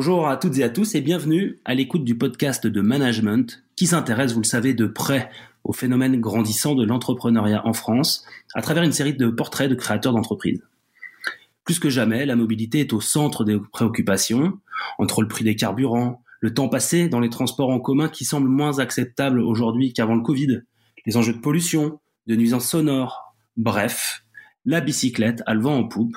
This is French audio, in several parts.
Bonjour à toutes et à tous et bienvenue à l'écoute du podcast de Management qui s'intéresse, vous le savez, de près au phénomène grandissant de l'entrepreneuriat en France à travers une série de portraits de créateurs d'entreprises. Plus que jamais, la mobilité est au centre des préoccupations, entre le prix des carburants, le temps passé dans les transports en commun qui semblent moins acceptables aujourd'hui qu'avant le Covid, les enjeux de pollution, de nuisances sonores, bref, la bicyclette a le vent en poupe,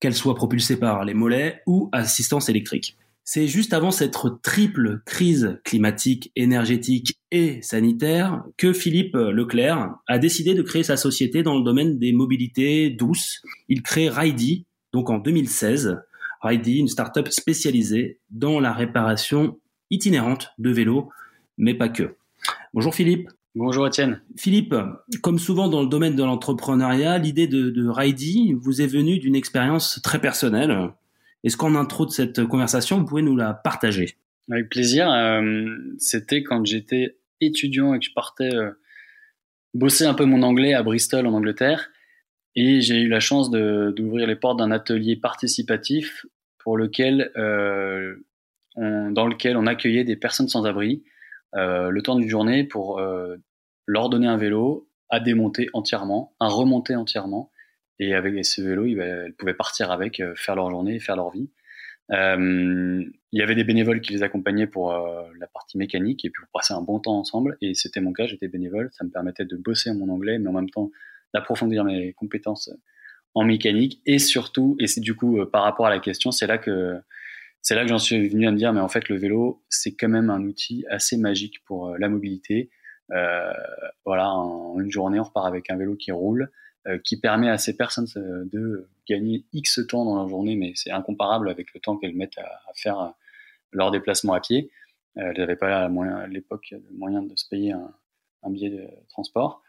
qu'elle soit propulsée par les mollets ou assistance électrique. C'est juste avant cette triple crise climatique, énergétique et sanitaire que Philippe Leclerc a décidé de créer sa société dans le domaine des mobilités douces. Il crée Ridey, donc en 2016. Ridey, une start-up spécialisée dans la réparation itinérante de vélos, mais pas que. Bonjour Philippe. Bonjour Étienne. Philippe, comme souvent dans le domaine de l'entrepreneuriat, l'idée de, de Ridey vous est venue d'une expérience très personnelle. Est-ce qu'en intro de cette conversation, vous pouvez nous la partager? Avec plaisir. Euh, c'était quand j'étais étudiant et que je partais euh, bosser un peu mon anglais à Bristol en Angleterre. Et j'ai eu la chance d'ouvrir les portes d'un atelier participatif pour lequel, euh, dans lequel on accueillait des personnes sans abri le temps d'une journée pour leur donner un vélo à démonter entièrement, à remonter entièrement et avec ce vélo, ils, pouvaient partir avec, euh, faire leur journée, faire leur vie. Euh, il y avait des bénévoles qui les accompagnaient pour euh, la partie mécanique et puis pour passer un bon temps ensemble. Et c'était mon cas, j'étais bénévole. Ça me permettait de bosser mon anglais, mais en même temps d'approfondir mes compétences en mécanique. Et surtout, et c'est du coup par rapport à la question, c'est là que c'est là que j'en suis venu à me dire, mais en fait le vélo, c'est quand même un outil assez magique pour la mobilité. Voilà, en une journée, on repart avec un vélo qui roule. Euh, qui permet à ces personnes euh, de gagner X temps dans leur journée, mais c'est incomparable avec le temps qu'elles mettent à, faire euh, leur déplacement à pied. elles n'avaient pas à l'époque le moyen de se payer un, billet de transport.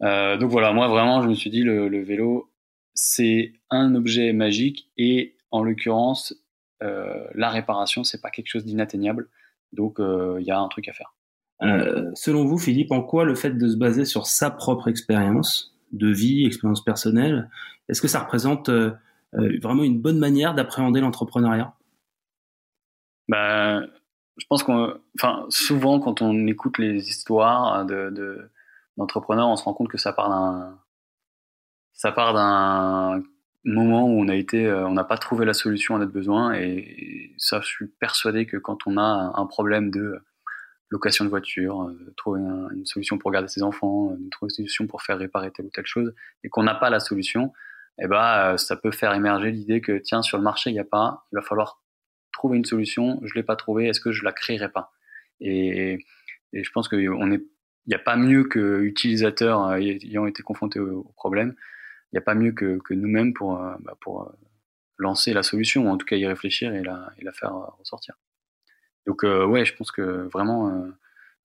donc voilà, moi vraiment, je me suis dit, le, le vélo, c'est un objet magique et en l'occurrence, la réparation, c'est pas quelque chose d'inatteignable. Donc il y a un truc à faire. selon vous, Philippe, en quoi le fait de se baser sur sa propre expérience de vie, expérience personnelle. Est-ce que ça représente euh, euh, vraiment une bonne manière d'appréhender l'entrepreneuriat? Bah, je pense qu'on, souvent quand on écoute les histoires de, d'entrepreneurs, on se rend compte que ça part d'un, moment où euh, on n'a pas trouvé la solution à notre besoin, et ça, je suis persuadé que quand on a un problème de location de voiture, euh, trouver une solution pour garder ses enfants, euh, trouver une solution pour faire réparer telle ou telle chose, et qu'on n'a pas la solution, eh ben, euh, ça peut faire émerger l'idée que tiens, sur le marché, il n'y a pas, il va falloir trouver une solution, je l'ai pas trouvée, est-ce que je la créerai pas? Et, et, je pense qu'il on est, n'y a pas mieux que utilisateurs ayant été confrontés au, problème, il n'y a pas mieux que, que nous-mêmes pour, bah, pour lancer la solution, ou en tout cas y réfléchir et la, et la faire ressortir. Donc euh, ouais, je pense que vraiment euh,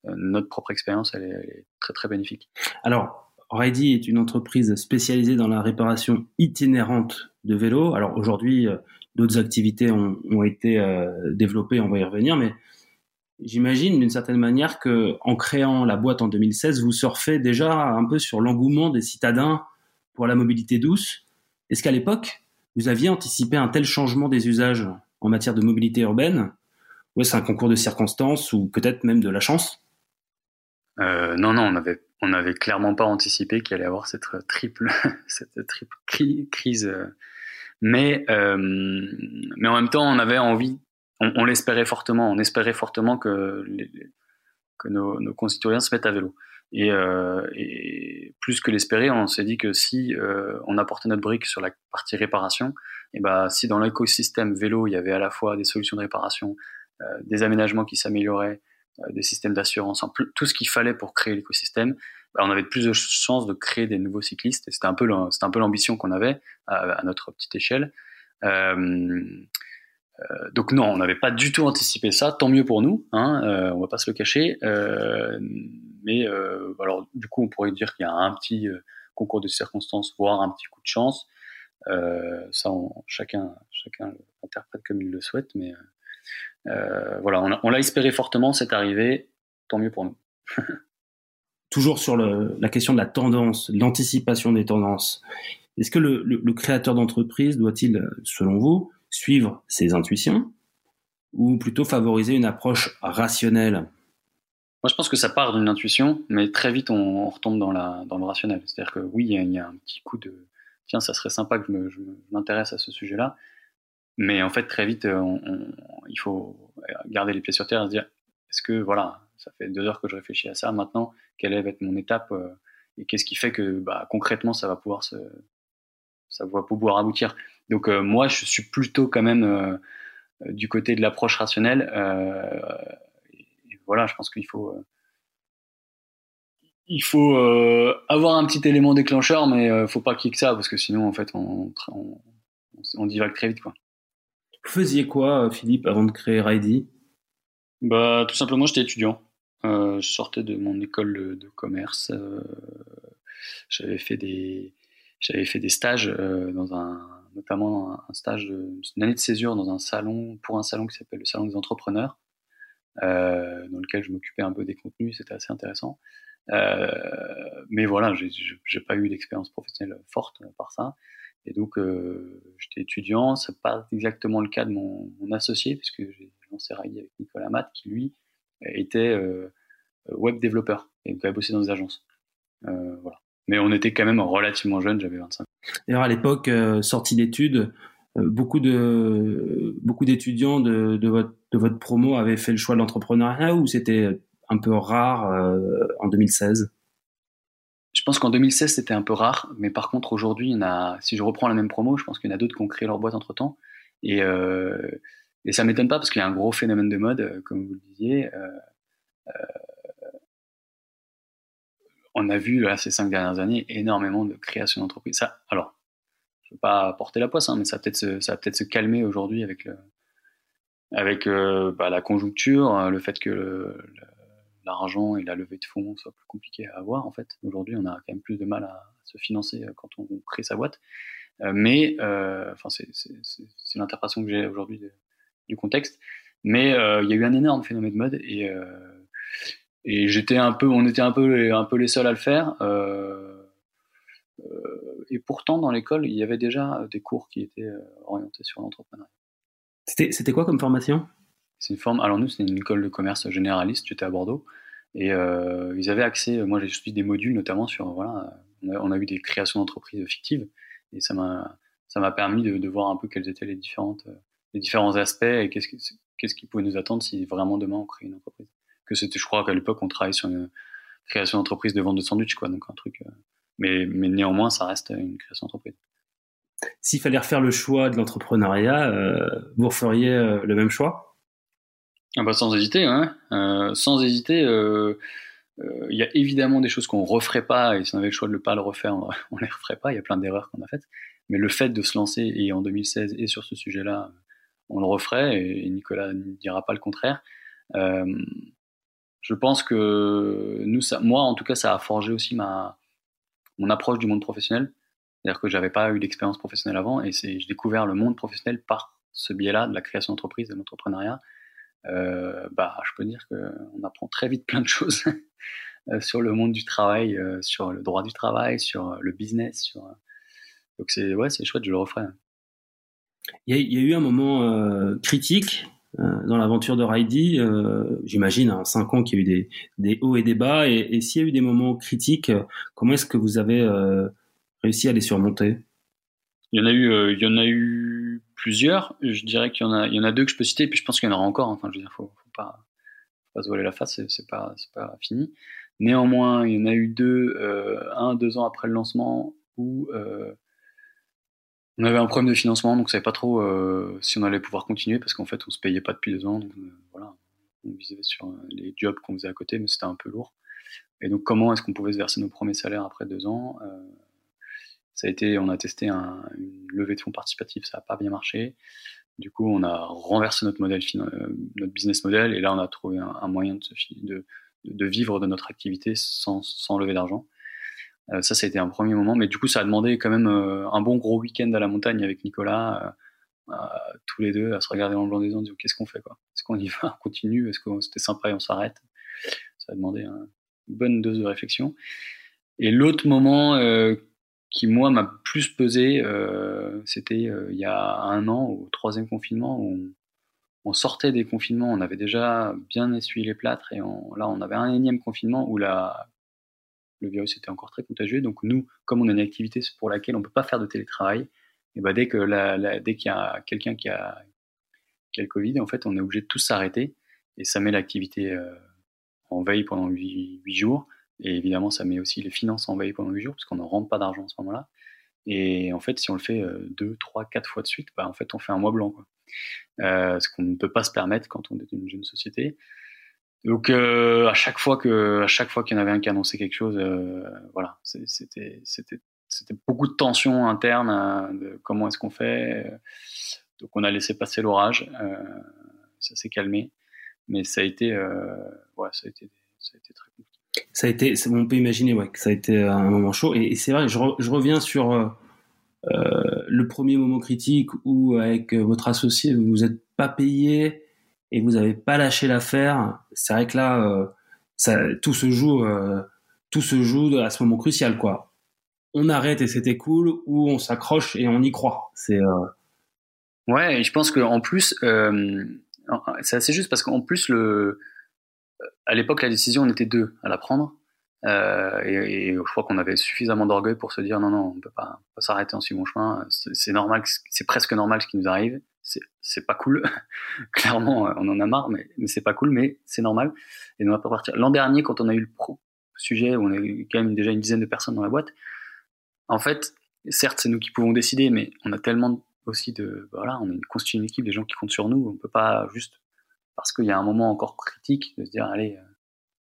euh, notre propre expérience, elle, est, très très bénéfique. Alors, Ridey est une entreprise spécialisée dans la réparation itinérante de vélos. Alors aujourd'hui, d'autres activités ont, ont été développées, on va y revenir, mais j'imagine d'une certaine manière que en créant la boîte en 2016, vous surfez déjà un peu sur l'engouement des citadins pour la mobilité douce. Est-ce qu'à l'époque, vous aviez anticipé un tel changement des usages en matière de mobilité urbaine ouais, c'est un concours de circonstances ou peut-être même de la chance? Euh, Non, non, on avait, on n'avait clairement pas anticipé qu'il allait y avoir cette triple, cette triple crise. Euh. Mais, euh, mais en même temps, on avait envie, on, l'espérait fortement, on espérait fortement que, nos, concitoyens se mettent à vélo. Et, et plus que l'espérer, on s'est dit que si on apportait notre brique sur la partie réparation, et ben si dans l'écosystème vélo il y avait à la fois des solutions de réparation, euh, des aménagements qui s'amélioraient, euh, des systèmes d'assurance, tout ce qu'il fallait pour créer l'écosystème, bah, on avait plus de chances de créer des nouveaux cyclistes. C'était un peu c'était un peu l'ambition qu'on avait à, notre petite échelle. Euh, donc non, on n'avait pas du tout anticipé ça. Tant mieux pour nous, hein, on va pas se le cacher. mais alors du coup, on pourrait dire qu'il y a un petit concours de circonstances, voire un petit coup de chance. ça, chacun, chacun l'interprète comme il le souhaite, mais voilà, on, l'a espéré fortement, c'est arrivé, tant mieux pour nous. Toujours sur la question de la tendance, l'anticipation des tendances. Est-ce que le, créateur d'entreprise doit-il, selon vous, suivre ses intuitions ou plutôt favoriser une approche rationnelle? Moi, je pense que ça part d'une intuition, mais très vite, on, retombe dans, la, dans le rationnel. C'est-à-dire que oui, il y, a un petit coup de tiens, ça serait sympa que je m'intéresse à ce sujet-là, mais en fait, très vite, il faut garder les pieds sur terre et se dire est-ce que, voilà, ça fait deux heures que je réfléchis à ça, maintenant, quelle va être mon étape euh, et qu'est-ce qui fait que bah, concrètement, ça va pouvoir se, ça va pouvoir aboutir. Donc euh, moi, je suis plutôt quand même euh, du côté de l'approche rationnelle. Euh, voilà, je pense qu'il faut il faut avoir un petit élément déclencheur, mais ne faut pas qu'il y ait que ça, parce que sinon, en fait, on, on divague très vite. Quoi. Vous faisiez quoi, Philippe, avant de créer Ridy bah, Tout simplement, j'étais étudiant. je sortais de mon école de commerce. J'avais fait des, j'avais fait des stages euh, dans un, notamment un, stage d'une année de césure dans un salon, pour un salon qui s'appelle le Salon des entrepreneurs, euh, dans lequel je m'occupais un peu des contenus, c'était assez intéressant. Euh, mais voilà, j'ai pas eu d'expérience professionnelle forte par ça. Et donc, j'étais étudiant. C'est pas exactement le cas de mon, associé, puisque j'ai lancé Rai avec Nicolas Matt, qui lui était web développeur et donc avait bossé dans des agences. voilà. Mais on était quand même relativement jeunes, j'avais 25. D'ailleurs, à l'époque, euh, sortie d'études, euh, beaucoup de beaucoup d'étudiants de, de, votre, de votre promo avaient fait le choix de l'entrepreneuriat ou c'était un peu rare euh, en 2016 Je pense qu'en 2016 c'était un peu rare, mais par contre aujourd'hui, a, si je reprends la même promo, je pense qu'il y en a d'autres qui ont créé leur boîte entre temps et et ça m'étonne pas parce qu'il y a un gros phénomène de mode, comme vous le disiez on a vu là, ces cinq dernières années énormément de création d'entreprises. Ça, alors, je ne veux pas porter la poisse, hein, mais ça va peut-être se, peut-être se calmer aujourd'hui avec, le, avec euh, bah, la conjoncture, le fait que l'argent et la levée de fonds soient plus compliqués à avoir. En fait, aujourd'hui, on a quand même plus de mal à, se financer euh, quand on, crée sa boîte. Euh, mais, enfin, c'est l'interprétation que j'ai aujourd'hui du contexte. Mais il y a eu un énorme phénomène de mode et j'étais un peu, on était un peu, un peu les seuls à le faire. Euh, euh, et pourtant, dans l'école, il y avait déjà des cours qui étaient euh, orientés sur l'entrepreneuriat. C'était quoi comme formation? C'est une forme. Alors nous, c'était une école de commerce généraliste. J'étais à Bordeaux et ils avaient accès. Moi, j'ai suivi des modules, notamment sur voilà, on a, eu des créations d'entreprises fictives et ça m'a, permis de, voir un peu quels étaient les différentes, les différents aspects et qu'est-ce qui, qu'est-ce pouvait nous attendre si vraiment demain on crée une entreprise que je crois qu'à l'époque, on travaillait sur une création d'entreprise de vente de sandwich, quoi. Donc un truc. Euh, mais, mais néanmoins, ça reste une création d'entreprise. S'il fallait refaire le choix de l'entrepreneuriat, euh, vous referiez euh, le même choix? Ah bah sans hésiter, hein. sans hésiter. Il y a évidemment des choses qu'on referait pas, et si on avait le choix de ne pas le refaire, on, ne les referait pas. Il y a plein d'erreurs qu'on a faites. Mais le fait de se lancer, et en 2016, et sur ce sujet-là, on le referait, et Nicolas ne dira pas le contraire je pense que nous, moi, en tout cas, ça a forgé aussi ma, mon approche du monde professionnel. C'est-à-dire que j'avais pas eu d'expérience professionnelle avant et j'ai découvert le monde professionnel par ce biais-là de la création d'entreprise, de l'entrepreneuriat. Euh, bah, je peux dire qu'on apprend très vite plein de choses euh, sur le monde du travail, euh, sur le droit du travail, sur le business. Sur... Donc c'est ouais, chouette, je le referai. Il y, a, eu un moment critique dans l'aventure de euh, j'imagine, en cinq ans qu'il y a eu des, hauts et des bas. Et, s'il y a eu des moments critiques, comment est-ce que vous avez réussi à les surmonter? Il y en a eu, il y en a eu plusieurs. Je dirais qu'il y en a, il y en a deux que je peux citer. Et puis je pense qu'il y en aura encore. Enfin, je veux dire, faut, pas, faut pas se voiler la face. C'est pas, pas fini. Néanmoins, il y en a eu deux, un, deux ans après le lancement, où on avait un problème de financement, donc on savait pas trop euh, si on allait pouvoir continuer parce qu'en fait on se payait pas depuis deux ans. Donc, euh, voilà, on visait sur euh, les jobs qu'on faisait à côté, mais c'était un peu lourd. Et donc comment est-ce qu'on pouvait se verser nos premiers salaires après deux ans Ça a été, on a testé un, une levée de fonds participatif, ça n'a pas bien marché. Du coup, on a renversé notre modèle, notre business model, et là on a trouvé un, moyen de, vivre de notre activité sans, sans lever d'argent. Euh, ça, ça a été un premier moment, mais du coup, ça a demandé quand même euh, un bon gros week-end à la montagne avec Nicolas, euh, tous les deux, à se regarder dans le blanc des yeux, en qu'est-ce qu'on fait quoi? Est-ce qu'on y va, on continue? Est-ce que c'était sympa et on s'arrête? Ça a demandé une bonne dose de réflexion. Et l'autre moment qui moi m'a plus pesé, c'était il y a un an, au troisième confinement, où on, sortait des confinements, on avait déjà bien essuyé les plâtres, et là on avait un énième confinement où la, le virus était encore très contagieux. Donc nous, comme on a une activité pour laquelle on ne peut pas faire de télétravail, et bah dès que la, dès qu'il y a quelqu'un qui a, qui a le Covid, en fait, on est obligé de tous s'arrêter et ça met l'activité euh, en veille pendant huit jours. Et évidemment, ça met aussi les finances en veille pendant huit jours parce qu'on ne rentre pas d'argent à ce moment-là. Et en fait, si on le fait euh, deux, trois, quatre fois de suite, bah, en fait, on fait un mois blanc. Euh, ce qu'on ne peut pas se permettre quand on est une jeune société. Donc euh, à chaque fois que à qu'il y en avait un qui annonçait quelque chose, euh, voilà, c'était beaucoup de tensions internes euh, de comment est-ce qu'on fait. Donc on a laissé passer l'orage, ça s'est calmé, mais ça a été ouais, ça a été ça a été très compliqué. Ça a été, on peut imaginer ouais, que ça a été un moment chaud. Et, c'est vrai, je, reviens sur euh, le premier moment critique où avec votre associé vous vous êtes pas payé et vous n'avez pas lâché l'affaire, c'est vrai que là, euh, tout se joue, euh, tout se joue à ce moment crucial, quoi. On arrête et c'était cool, ou on s'accroche et on y croit. C'est euh, ouais, et je pense qu'en plus, c'est assez juste parce qu'en plus le, à l'époque, la décision, on était deux à la prendre. Euh, et, je crois qu'on avait suffisamment d'orgueil pour se dire non, non, on peut pas, s'arrêter en si bon chemin. C'est normal, c'est presque normal ce qui nous arrive c'est pas cool. Clairement, on en a marre, mais, mais c'est pas cool, mais c'est normal. Et on va pas partir. L'an dernier, quand on a eu le pro sujet, où on a eu quand même déjà une dizaine de personnes dans la boîte, en fait, certes, c'est nous qui pouvons décider, mais on a tellement aussi de, voilà, on est constitué une équipe, des gens qui comptent sur nous, on peut pas juste, parce qu'il y a un moment encore critique, de se dire, allez, euh,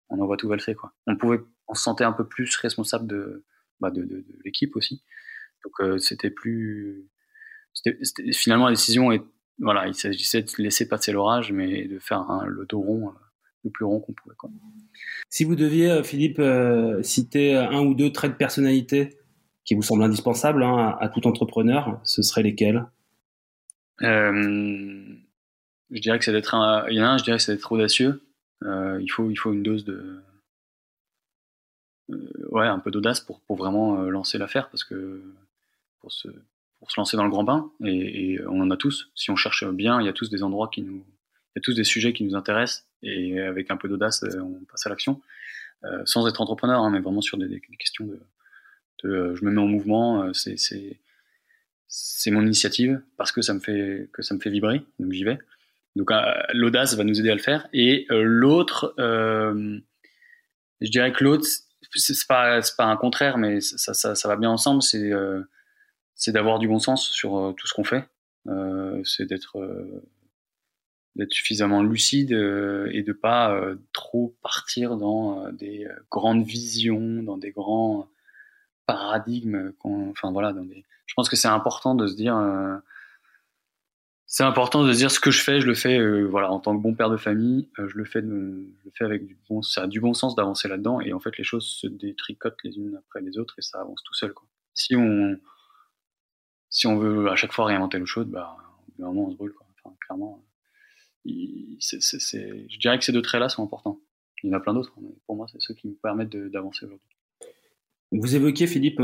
on envoie tout valser, quoi. On pouvait, on se sentait un peu plus responsable de, bah de, de, l'équipe aussi. Donc, euh, c'était plus, finalement, la décision est, voilà, il s'agissait de laisser passer l'orage, mais de faire le dos rond, euh, le plus rond qu'on pouvait. Quoi. Si vous deviez, euh, Philippe, euh, citer un ou deux traits de personnalité qui vous semblent indispensables hein, à, tout entrepreneur, ce seraient lesquels? Je dirais que c'est d'être un, il y en a un, je dirais que c'est d'être audacieux. il faut, il faut une dose de, ouais, un peu d'audace pour, pour vraiment lancer l'affaire parce que pour se, pour se lancer dans le grand bain, et, on en a tous. Si on cherche bien, il y a tous des endroits qui nous, il y a tous des sujets qui nous intéressent, et avec un peu d'audace, euh, on passe à l'action, euh, sans être entrepreneur, hein, mais vraiment sur des, questions de, de euh, je me mets en mouvement, c'est c'est mon initiative parce que ça me fait que ça me fait vibrer, donc j'y vais. Donc l'audace va nous aider à le faire. Et l'autre, je dirais que l'autre, c'est pas pas un contraire, mais ça, ça, va bien ensemble. C'est d'avoir du bon sens sur euh, tout ce qu'on fait. Euh, c'est d'être euh, suffisamment lucide et de pas trop partir dans des grandes visions, dans des grands paradigmes. Enfin voilà, je pense que c'est important de se dire. C'est important de dire ce que je fais, je le fais voilà en tant que bon père de famille, je le fais, je le fais avec du bon, ça a du bon sens d'avancer là-dedans et en fait les choses se détricotent les unes après les autres et ça avance tout seul quoi. Si on si on veut à chaque fois réinventer l'eau chaude, bah, au moment on se brûle. Quoi. Enfin, clairement, je dirais que ces deux traits-là sont importants. Il y en a plein d'autres, mais pour moi, c'est ceux qui me permettent d'avancer aujourd'hui. Vous évoquiez, Philippe,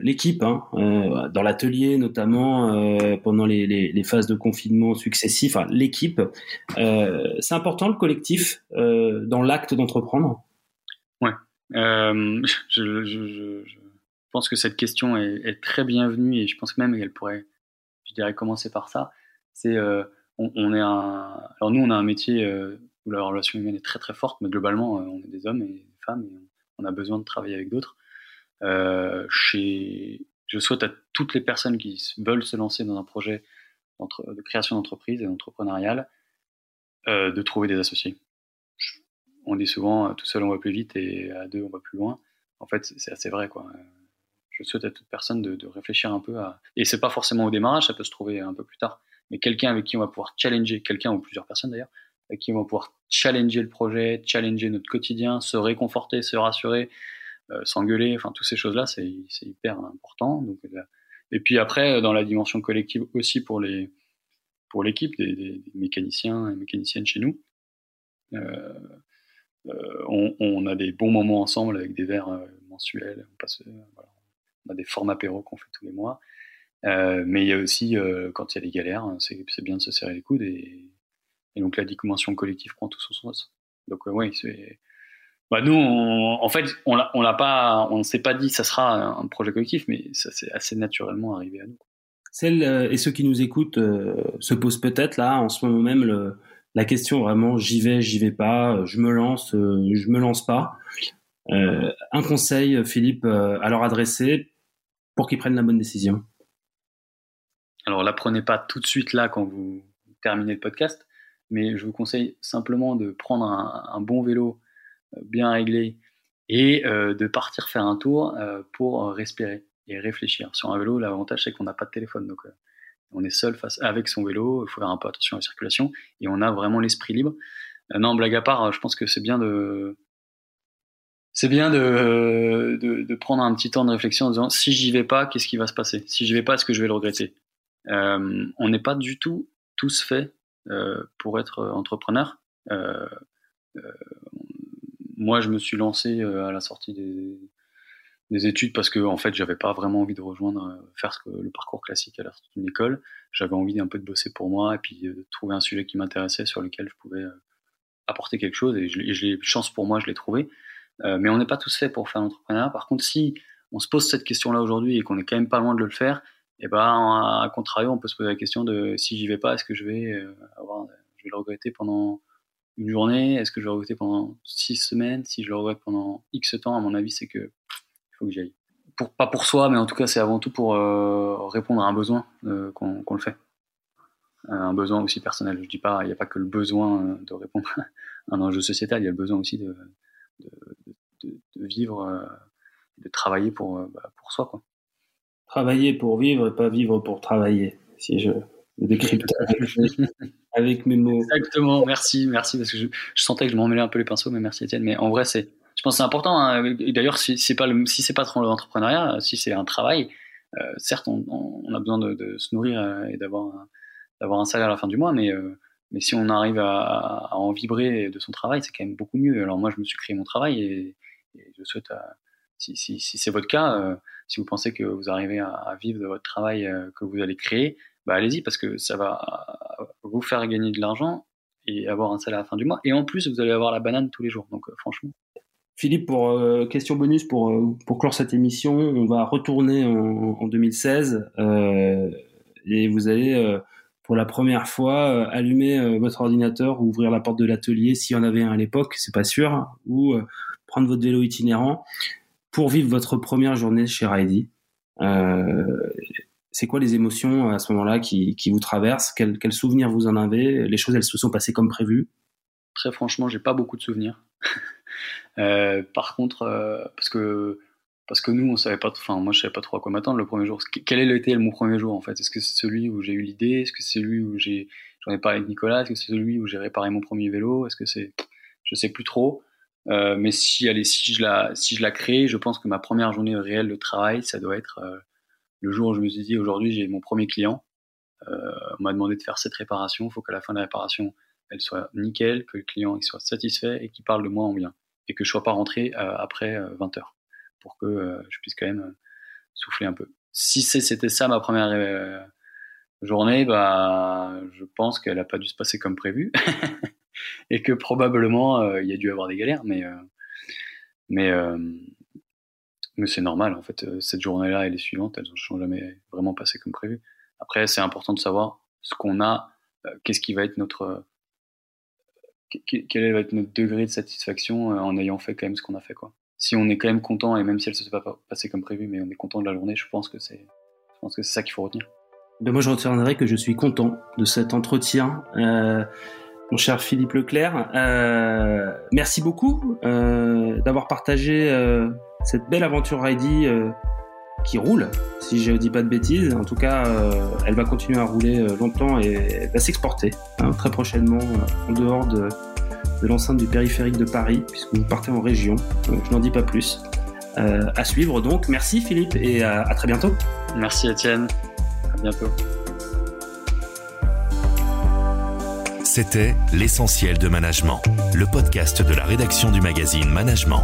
l'équipe, hein, euh, dans l'atelier notamment, euh, pendant les, phases de confinement successifs, l'équipe. Euh, c'est important le collectif dans l'acte d'entreprendre? Ouais. Je, pense que cette question est, très bienvenue et je pense même qu'elle pourrait, je dirais, commencer par ça. C'est, on, est un, alors nous, on a un métier où la relation humaine est très très forte, mais globalement, on est des hommes et des femmes et on a besoin de travailler avec d'autres. Chez, je souhaite à toutes les personnes qui veulent se lancer dans un projet de création d'entreprise et d'entrepreneurial de trouver des associés. On dit souvent, tout seul on va plus vite et à deux on va plus loin. En fait, c'est assez vrai, quoi je souhaite à toute personne de, réfléchir un peu à. Et c'est pas forcément au démarrage, ça peut se trouver un peu plus tard. Mais quelqu'un avec qui on va pouvoir challenger, quelqu'un ou plusieurs personnes d'ailleurs, qui vont pouvoir challenger le projet, challenger notre quotidien, se réconforter, se rassurer, s'engueuler, enfin toutes ces choses-là, c'est hyper important. Donc, et puis après, dans la dimension collective aussi pour les pour l'équipe des, mécaniciens et mécaniciennes chez nous, euh, on, a des bons moments ensemble avec des verres mensuels. On, passe, on a des formats apéro qu'on fait tous les mois. Euh, mais il y a aussi, euh, quand il y a des galères, c'est bien de se serrer les coudes et, et donc la dimension collective prend tout son sens. Donc euh, oui, c'est. Bah nous, on, en fait, on l'a pas, on ne s'est pas dit ça sera un projet collectif, mais ça s'est assez naturellement arrivé à nous. Celles et ceux qui nous écoutent se posent peut-être là, en ce moment même, le, la question vraiment j'y vais, j'y vais pas, je me lance, je me lance pas. un conseil, Philippe, à leur adresser pour qu'ils prennent la bonne décision. Alors, la prenez pas tout de suite là quand vous terminez le podcast, mais je vous conseille simplement de prendre un, bon vélo euh, bien réglé et euh, de partir faire un tour euh, pour respirer et réfléchir. Sur un vélo, l'avantage c'est qu'on n'a pas de téléphone, donc on est seul face avec son vélo. Il faut faire un peu attention à la circulation et on a vraiment l'esprit libre. non, blague à part, je pense que c'est bien de c'est bien de, de, prendre un petit temps de réflexion en disant si j'y vais pas, qu'est-ce qui va se passer? Si j'y vais pas, est-ce que je vais le regretter? Euh, on n'est pas du tout tous faits euh, pour être entrepreneur. Euh, moi, je me suis lancé à la sortie des, études parce que en fait j'avais pas vraiment envie de rejoindre faire ce que, le parcours classique à la sortie d'une école. J'avais envie d'un peu de bosser pour moi et puis de trouver un sujet qui m'intéressait sur lequel je pouvais apporter quelque chose et je, l'ai chance pour moi je l'ai trouvé. Mais on n'est pas tous faits pour faire l'entrepreneuriat. Par contre si on se pose cette question là aujourd'hui et qu'on est quand même pas loin de le faire et ben à contrario on peut se poser la question de si j'y vais pas est-ce que je euh, je vais le regretter pendant une journée est-ce que je vais regretter pendant six semaines? Si je le regrette pendant x temps à mon avis c'est que il faut que j'y aille. Pour, pas pour soi mais en tout cas c'est avant tout pour euh, répondre à un besoin euh, qu'on le fait. Un besoin aussi personnel. Je dis pas il n'y a pas que le besoin de répondre à un enjeu sociétal. Il y a le besoin aussi de, de, de, de vivre de travailler pour, bah, pour soi travailler pour vivre et pas vivre pour travailler, si je le décrypte avec, mes mots. Exactement, merci, merci, parce que je, sentais que je m'emmêlais un peu les pinceaux, mais merci Étienne. Mais en vrai, c'est, je pense que c'est important. Hein. D'ailleurs, si c'est pas le, si c'est pas trop l'entrepreneuriat, si c'est un travail, euh, certes, on, on, a besoin de, de se nourrir euh, et d'avoir un, d'avoir un salaire à la fin du mois, mais euh, mais si on arrive à, à, en vibrer de son travail, c'est quand même beaucoup mieux. Alors moi, je me suis créé mon travail et, et je souhaite si, si, si c'est votre cas, si vous pensez que vous arrivez à, vivre de votre travail que vous allez créer, bah allez-y parce que ça va vous faire gagner de l'argent et avoir un salaire à la fin du mois. Et en plus, vous allez avoir la banane tous les jours. Donc euh, franchement. Philippe, pour question bonus pour, pour clore cette émission, on va retourner en, en 2016 et vous allez pour la première fois allumer votre ordinateur ou ouvrir la porte de l'atelier s'il y en avait un à l'époque, c'est pas sûr, ou prendre votre vélo itinérant pour vivre votre première journée chez Ridey. Euh, c'est quoi les émotions à ce moment-là qui, qui, vous traversent? Quels quel souvenirs vous en avez? Les choses, elles se sont passées comme prévu? Très franchement, j'ai pas beaucoup de souvenirs. euh, par contre, euh, parce que parce que nous, on savait pas, enfin moi, je savais pas trop à quoi m'attendre le premier jour. Quel est été mon premier jour en fait? Est-ce que c'est celui où j'ai eu l'idée? Est-ce que c'est celui où j'ai j'en ai parlé avec Nicolas? Est-ce que c'est celui où j'ai réparé mon premier vélo? Est-ce que c'est je sais plus trop. Euh, mais si, allez, si je la, si je la crée, je pense que ma première journée réelle de travail, ça doit être euh, le jour où je me suis dit aujourd'hui j'ai mon premier client. Euh, on m'a demandé de faire cette réparation. Il faut qu'à la fin de la réparation, elle soit nickel, que le client il soit satisfait et qu'il parle de moi en bien, et que je sois pas rentré après 20 heures pour que je puisse quand même souffler un peu. Si c'était ça ma première journée, bah, je pense qu'elle a pas dû se passer comme prévu. et que probablement euh, il y a dû avoir des galères, mais euh, mais euh, mais c'est normal en fait. Cette journée-là et les suivantes, elles ne sont jamais vraiment passées comme prévu. Après, c'est important de savoir ce qu'on a, qu'est-ce qui va être notre quel va être notre degré de satisfaction en ayant fait quand même ce qu'on a fait quoi. Si on est quand même content et même si elle se soit pas passée comme prévu, mais on est content de la journée, je pense que c'est je pense que c'est ça qu'il faut retenir. Ben moi, je retiendrai que je suis content de cet entretien. Euh, mon cher Philippe Leclerc. Euh, merci beaucoup euh, d'avoir partagé euh, cette belle aventure Ready qui roule, si je dis pas de bêtises. En tout cas, elle va continuer à rouler longtemps et va s'exporter hein, très prochainement en dehors de, de l'enceinte du périphérique de Paris, puisque vous partez en région. je n'en dis pas plus. à suivre donc. Merci Philippe et à, à très bientôt. Merci Étienne. À bientôt. C'était L'essentiel de management, le podcast de la rédaction du magazine Management.